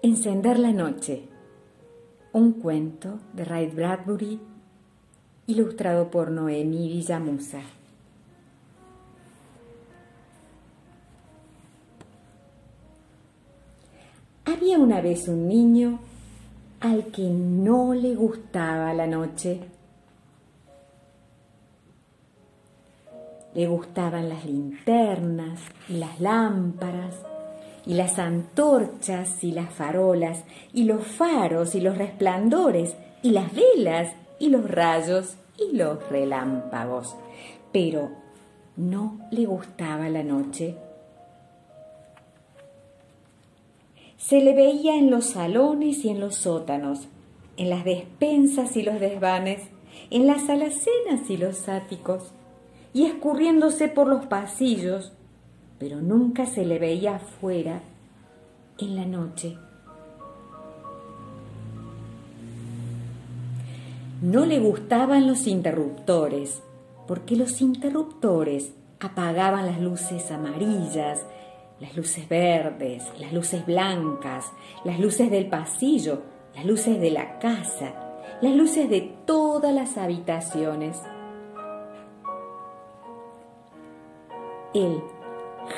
Encender la noche. Un cuento de Ray Bradbury, ilustrado por Noemi Villamusa. Había una vez un niño al que no le gustaba la noche. Le gustaban las linternas y las lámparas y las antorchas y las farolas y los faros y los resplandores y las velas y los rayos y los relámpagos. Pero no le gustaba la noche. Se le veía en los salones y en los sótanos, en las despensas y los desvanes, en las alacenas y los áticos, y escurriéndose por los pasillos, pero nunca se le veía afuera en la noche. No le gustaban los interruptores, porque los interruptores apagaban las luces amarillas, las luces verdes, las luces blancas, las luces del pasillo, las luces de la casa, las luces de todas las habitaciones. Él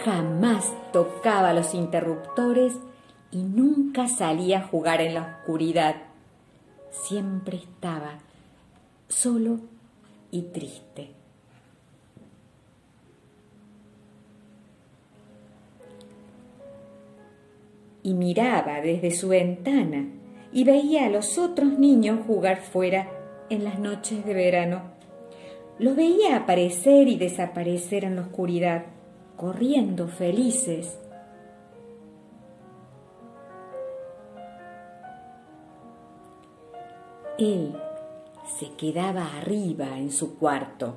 jamás tocaba los interruptores y nunca salía a jugar en la oscuridad. Siempre estaba solo y triste. Y miraba desde su ventana y veía a los otros niños jugar fuera en las noches de verano. Los veía aparecer y desaparecer en la oscuridad corriendo felices. Él se quedaba arriba en su cuarto,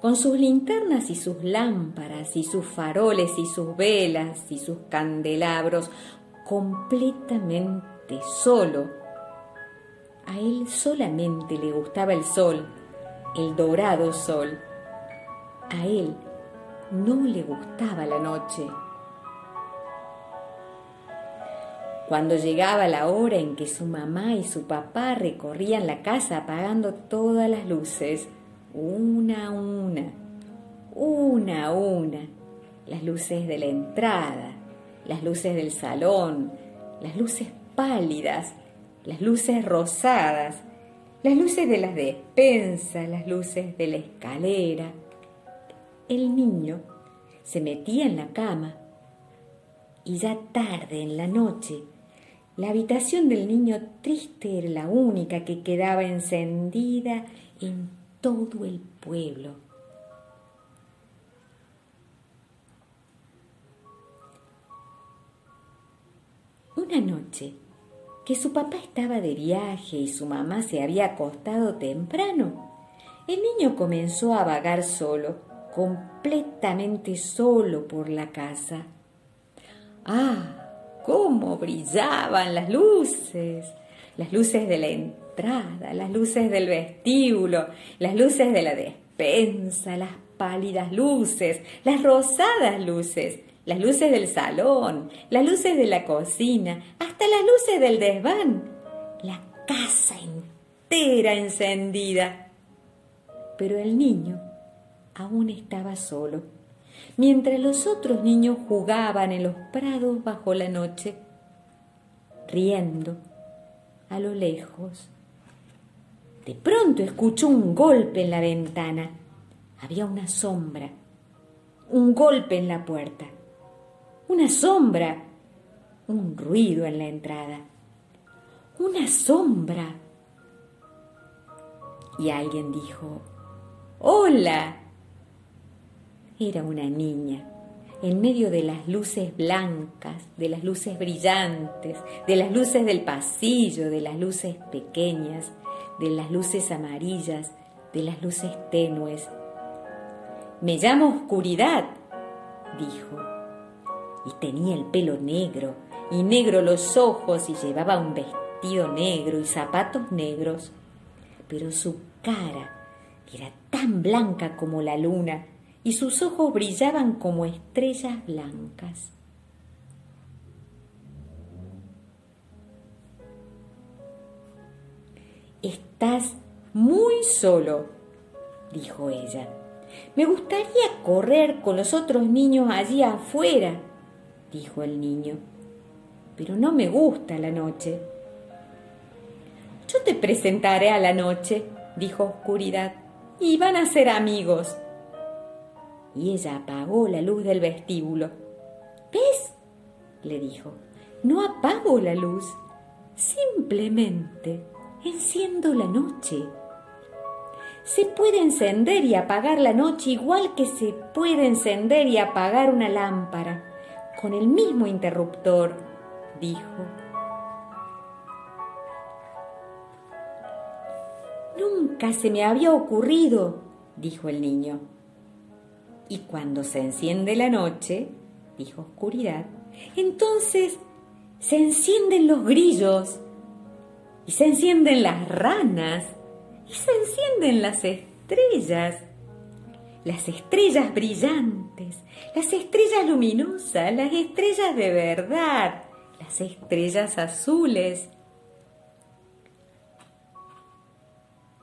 con sus linternas y sus lámparas y sus faroles y sus velas y sus candelabros, completamente solo. A él solamente le gustaba el sol, el dorado sol. A él no le gustaba la noche. Cuando llegaba la hora en que su mamá y su papá recorrían la casa apagando todas las luces, una a una, una a una, las luces de la entrada, las luces del salón, las luces pálidas, las luces rosadas, las luces de las despensas, las luces de la escalera, el niño se metía en la cama y ya tarde en la noche la habitación del niño triste era la única que quedaba encendida en todo el pueblo. Una noche, que su papá estaba de viaje y su mamá se había acostado temprano, el niño comenzó a vagar solo completamente solo por la casa. ¡Ah! ¡Cómo brillaban las luces! Las luces de la entrada, las luces del vestíbulo, las luces de la despensa, las pálidas luces, las rosadas luces, las luces del salón, las luces de la cocina, hasta las luces del desván. La casa entera encendida. Pero el niño aún estaba solo, mientras los otros niños jugaban en los prados bajo la noche, riendo a lo lejos. De pronto escuchó un golpe en la ventana. Había una sombra, un golpe en la puerta, una sombra, un ruido en la entrada, una sombra. Y alguien dijo, Hola. Era una niña, en medio de las luces blancas, de las luces brillantes, de las luces del pasillo, de las luces pequeñas, de las luces amarillas, de las luces tenues. Me llamo Oscuridad, dijo, y tenía el pelo negro, y negro los ojos, y llevaba un vestido negro y zapatos negros, pero su cara era tan blanca como la luna, y sus ojos brillaban como estrellas blancas. Estás muy solo, dijo ella. Me gustaría correr con los otros niños allí afuera, dijo el niño. Pero no me gusta la noche. Yo te presentaré a la noche, dijo Oscuridad, y van a ser amigos. Y ella apagó la luz del vestíbulo. ¿Ves? le dijo. No apago la luz, simplemente enciendo la noche. Se puede encender y apagar la noche igual que se puede encender y apagar una lámpara, con el mismo interruptor, dijo. Nunca se me había ocurrido, dijo el niño. Y cuando se enciende la noche, dijo Oscuridad, entonces se encienden los grillos y se encienden las ranas y se encienden las estrellas. Las estrellas brillantes, las estrellas luminosas, las estrellas de verdad, las estrellas azules.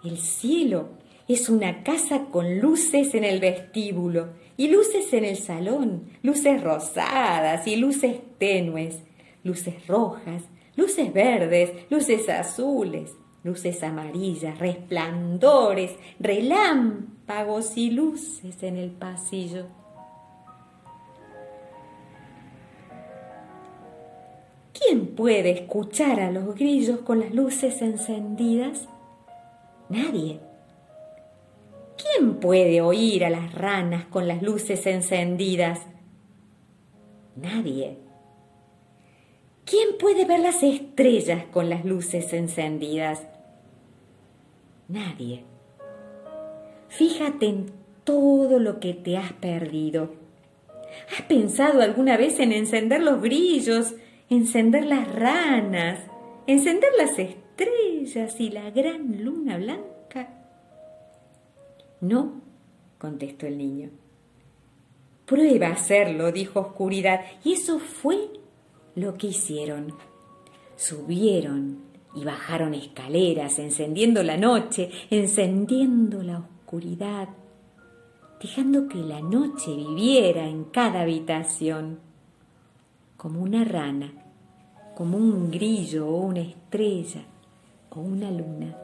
El cielo es una casa con luces en el vestíbulo y luces en el salón, luces rosadas y luces tenues, luces rojas, luces verdes, luces azules, luces amarillas, resplandores, relámpagos y luces en el pasillo. ¿Quién puede escuchar a los grillos con las luces encendidas? Nadie. ¿Quién puede oír a las ranas con las luces encendidas? Nadie. ¿Quién puede ver las estrellas con las luces encendidas? Nadie. Fíjate en todo lo que te has perdido. ¿Has pensado alguna vez en encender los grillos, encender las ranas, encender las estrellas y la gran luna blanca? No, contestó el niño. Prueba a hacerlo, dijo Oscuridad, y eso fue lo que hicieron. Subieron y bajaron escaleras, encendiendo la noche, encendiendo la oscuridad, dejando que la noche viviera en cada habitación, como una rana, como un grillo o una estrella o una luna.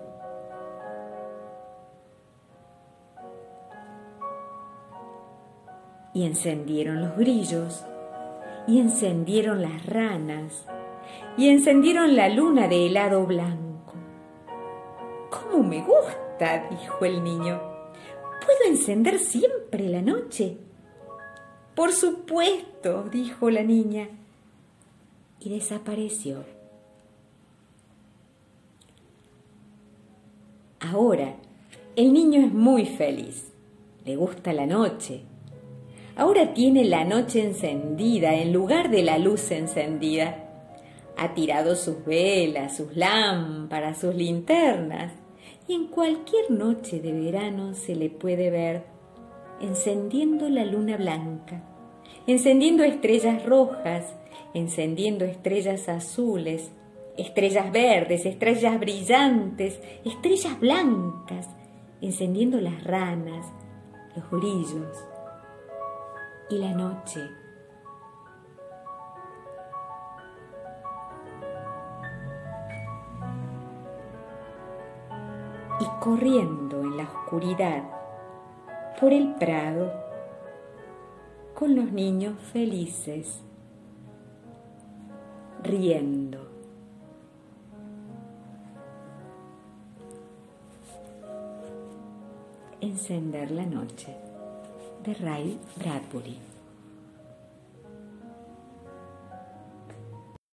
Y encendieron los grillos, y encendieron las ranas, y encendieron la luna de helado blanco. ¿Cómo me gusta? dijo el niño. ¿Puedo encender siempre la noche? Por supuesto, dijo la niña, y desapareció. Ahora, el niño es muy feliz. Le gusta la noche, Ahora tiene la noche encendida en lugar de la luz encendida. Ha tirado sus velas, sus lámparas, sus linternas y en cualquier noche de verano se le puede ver encendiendo la luna blanca, encendiendo estrellas rojas, encendiendo estrellas azules, estrellas verdes, estrellas brillantes, estrellas blancas, encendiendo las ranas, los brillos y la noche. Y corriendo en la oscuridad por el prado con los niños felices, riendo. Encender la noche de Ray Bradbury.